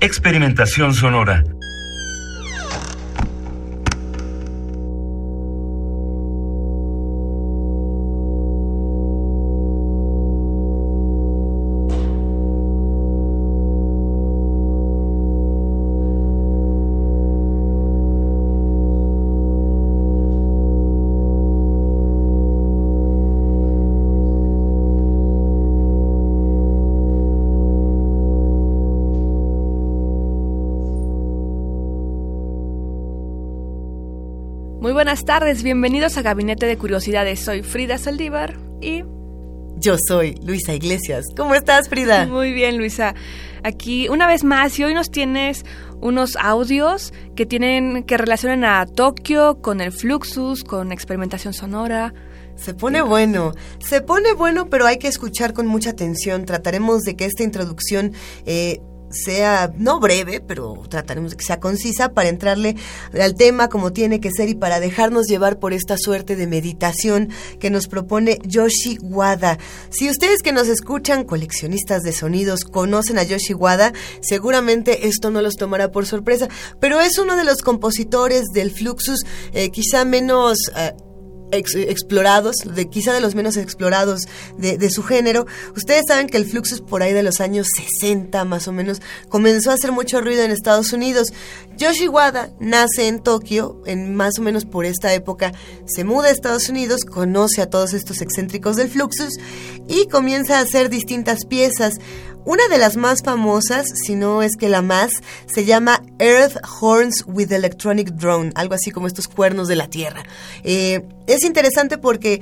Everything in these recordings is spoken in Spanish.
Experimentación sonora. Buenas tardes, bienvenidos a Gabinete de Curiosidades. Soy Frida Saldívar y... Yo soy Luisa Iglesias. ¿Cómo estás, Frida? Muy bien, Luisa. Aquí una vez más y hoy nos tienes unos audios que tienen que relacionan a Tokio con el Fluxus, con experimentación sonora. Se pone bueno, se pone bueno, pero hay que escuchar con mucha atención. Trataremos de que esta introducción eh, sea no breve, pero trataremos de que sea concisa para entrarle al tema como tiene que ser y para dejarnos llevar por esta suerte de meditación que nos propone Yoshi Wada. Si ustedes que nos escuchan, coleccionistas de sonidos, conocen a Yoshi Wada, seguramente esto no los tomará por sorpresa, pero es uno de los compositores del Fluxus eh, quizá menos... eh, ex- explorados, de quizá de los menos explorados de, de su género. Ustedes saben que el Fluxus por ahí de los años 60 más o menos comenzó a hacer mucho ruido en Estados Unidos. Yoshi Wada nace en Tokio, en más o menos por esta época, se muda a Estados Unidos, conoce a todos estos excéntricos del Fluxus y comienza a hacer distintas piezas. Una de las más famosas, si no es que la más, se llama Earth Horns with Electronic Drone, algo así como estos cuernos de la Tierra. Eh, es interesante porque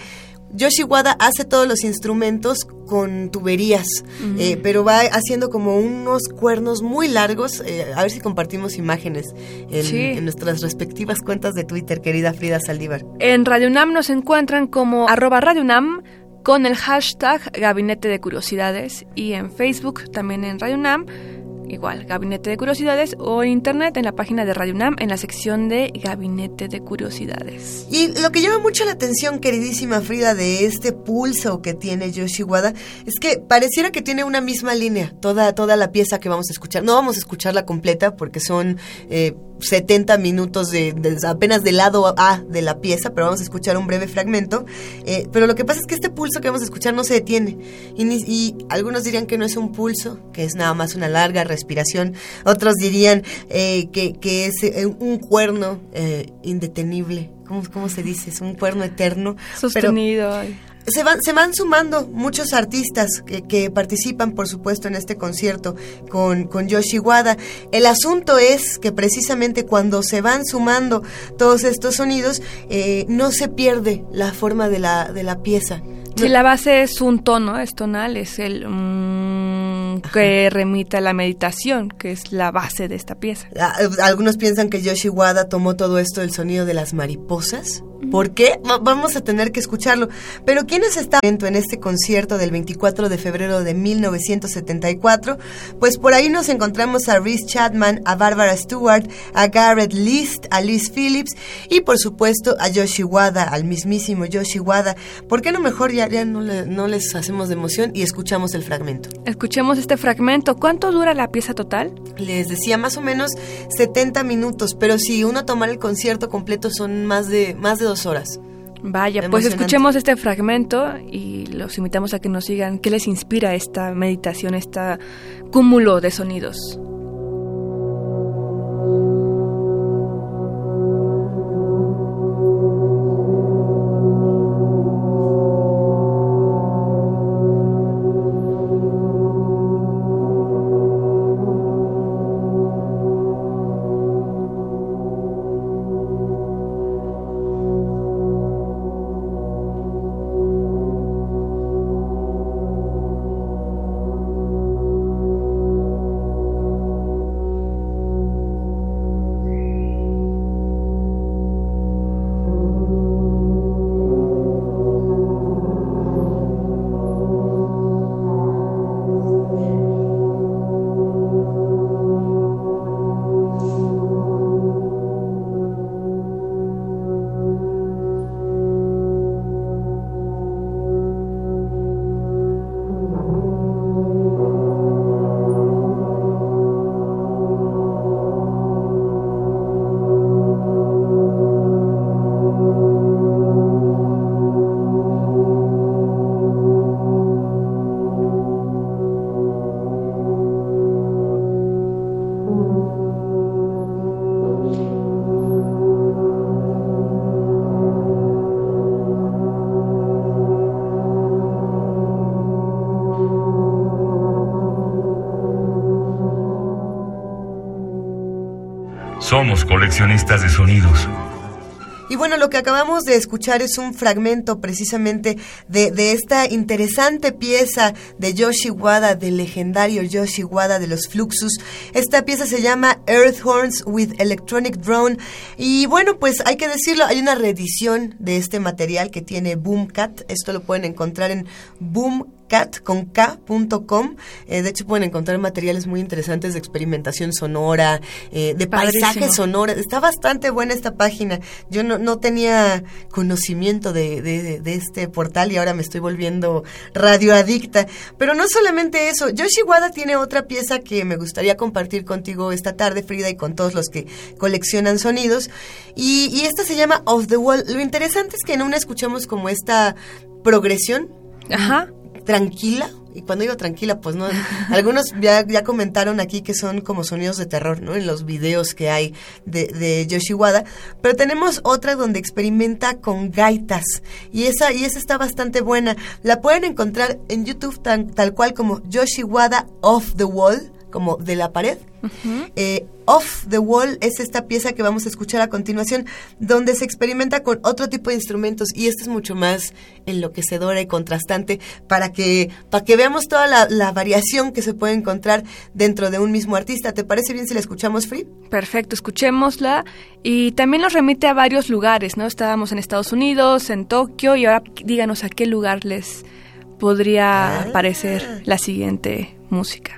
Yoshi Wada hace todos los instrumentos con tuberías, eh, pero va haciendo como unos cuernos muy largos. eh, a ver si compartimos imágenes en, Sí. en nuestras respectivas cuentas de Twitter, querida Frida Saldívar. En Radio UNAM nos encuentran como arroba Radio UNAM con el hashtag Gabinete de Curiosidades y en Facebook también en Radio UNAM, igual Gabinete de Curiosidades o en internet en la página de Radio UNAM en la sección de Gabinete de Curiosidades. Y lo que llama mucho la atención, queridísima Frida, de este pulso que tiene Yoshi Wada, es que pareciera que tiene una misma línea, toda, toda la pieza que vamos a escuchar. No vamos a escucharla completa porque son eh, 70 minutos de, de- apenas del lado A de la pieza, pero vamos a escuchar un breve fragmento. Eh, pero lo que pasa es que este pulso que vamos a escuchar no se detiene. Y, y algunos dirían que no es un pulso, que es nada más una larga respiración. Otros dirían eh, que, que es eh, un cuerno indetenible. ¿Cómo, ¿Cómo se dice? Es un cuerno eterno. Sostenido. Se van, se van sumando muchos artistas que, que participan, por supuesto, en este concierto con, con Yoshi Wada. El asunto es que precisamente cuando se van sumando todos estos sonidos, eh, no se pierde la forma de la, de la pieza. Si la base es un tono, es tonal, es el mm, que remite a la meditación, que es la base de esta pieza. A- Algunos piensan que Yoshi Wada tomó todo esto del sonido de las mariposas. ¿Por qué? Va- Vamos a tener que escucharlo. Pero ¿quiénes están en este concierto del 24 de febrero de 1974? Pues por ahí nos encontramos a Rhys Chapman, a Barbara Stewart, a Garrett List, a Liz Phillips y por supuesto a Yoshi Wada, al mismísimo Yoshi Wada. ¿Por qué no mejor ya, ya no, le- no les hacemos de emoción y escuchamos el fragmento? Escuchemos este fragmento. ¿Cuánto dura la pieza total? Les decía más o menos 70 minutos, pero si uno tomara el concierto completo son más de más de dos horas. Vaya, pues escuchemos este fragmento y los invitamos a que nos digan qué les inspira esta meditación, este cúmulo de sonidos. Coleccionistas de sonidos. Y bueno, lo que acabamos de escuchar es un fragmento precisamente de, de, esta interesante pieza de Yoshi Wada, del legendario Yoshi Wada de los Fluxus. Esta pieza se llama Earth Horns with Electronic Drone. Y bueno, pues hay que decirlo, hay una reedición de este material que tiene Boomcat. Esto lo pueden encontrar en Boom cat con k.com. Eh, de hecho, pueden encontrar materiales muy interesantes de experimentación sonora, eh, de paisajes sonoras. Está bastante buena esta página. Yo no, no tenía conocimiento de, de, de, este portal y ahora me estoy volviendo radioadicta. Pero no solamente eso, Yoshi Wada tiene otra pieza que me gustaría compartir contigo esta tarde, Frida, y con todos los que coleccionan sonidos. Y, y esta se llama Off the Wall. Lo interesante es que en una escuchamos como esta progresión. Ajá tranquila. Y cuando digo tranquila, pues no. Algunos ya, ya comentaron aquí que son como sonidos de terror, ¿no? En los videos que hay de, de Yoshiwada. Pero tenemos otra donde experimenta con gaitas. Y esa, y esa está bastante buena. La pueden encontrar en YouTube tan, tal cual como Yoshiwada Off the Wall, como de la pared. eh, Off the Wall es esta pieza que vamos a escuchar a continuación, donde se experimenta con otro tipo de instrumentos y esta es mucho más enloquecedora y contrastante para que, para que veamos toda la, la, variación que se puede encontrar dentro de un mismo artista. ¿Te parece bien si la escuchamos, Free? Perfecto, escuchémosla y también nos remite a varios lugares, ¿no? Estábamos en Estados Unidos, en Tokio y ahora díganos a qué lugar les podría ah. parecer la siguiente música.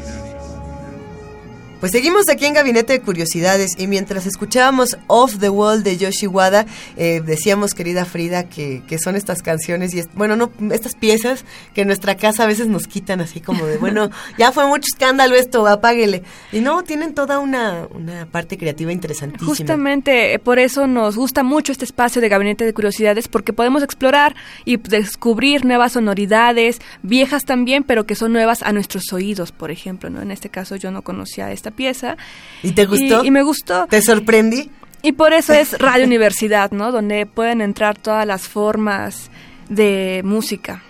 Pues seguimos aquí en Gabinete de Curiosidades y mientras escuchábamos Off the Wall de Yoshi Wada, eh, decíamos, querida Frida, que, que, son estas canciones y, bueno, no, estas piezas que en nuestra casa a veces nos quitan así como de, bueno, ya fue mucho escándalo esto, apáguele. Y no, tienen toda una, una parte creativa interesantísima. Justamente eh, por eso nos gusta mucho este espacio de Gabinete de Curiosidades, porque podemos explorar y descubrir nuevas sonoridades, viejas también, pero que son nuevas a nuestros oídos, por ejemplo, ¿no? En este caso yo no conocía esta pieza. ¿Y te gustó? Y, me gustó. ¿Te sorprendí? Y por eso es Radio Universidad, ¿no? Donde pueden entrar todas las formas de música.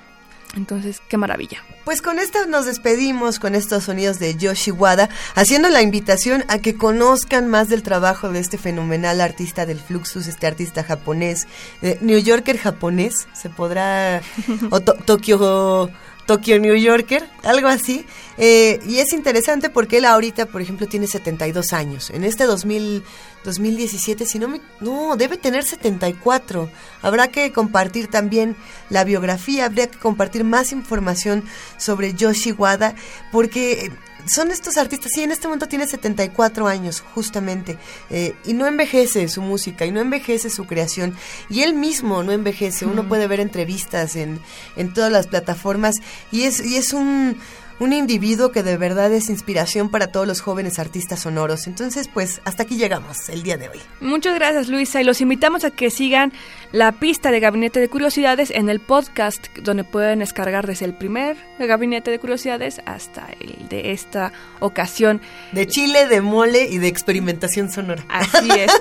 Entonces, qué maravilla. Pues con esto nos despedimos con estos sonidos de Yoshi Wada, haciendo la invitación a que conozcan más del trabajo de este fenomenal artista del Fluxus, este artista japonés, eh, New Yorker japonés, se podrá, o Tokio Tokyo New Yorker, algo así. Eh, y es interesante porque él ahorita, por ejemplo, tiene 72 años. En este 2000, 2017, si no me... No, debe tener 74. Habrá que compartir también la biografía, habría que compartir más información sobre Yoshi Wada, porque son estos artistas, sí, en este momento tiene 74 años, justamente, eh, y no envejece su música, y no envejece su creación, y él mismo no envejece, uno puede ver entrevistas en, en todas las plataformas, y es, y es un un individuo que de verdad es inspiración para todos los jóvenes artistas sonoros. Entonces, pues hasta aquí llegamos el día de hoy. Muchas gracias Luisa y los invitamos a que sigan la pista de Gabinete de Curiosidades en el podcast donde pueden descargar desde el primer Gabinete de Curiosidades hasta el de esta ocasión. De chile, de mole y de experimentación sonora. Así es.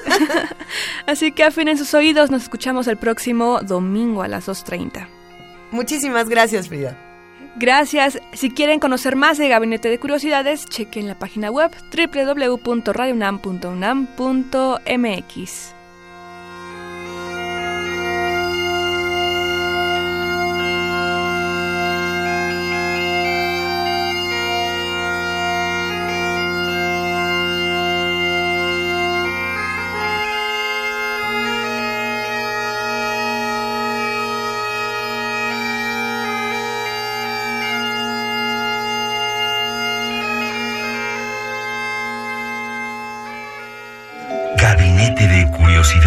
Así que afinen sus oídos, nos escuchamos el próximo domingo a las 2.30. Muchísimas gracias Frida. Gracias. Si quieren conocer más de Gabinete de Curiosidades, chequen la página web www.radionam.unam.mx.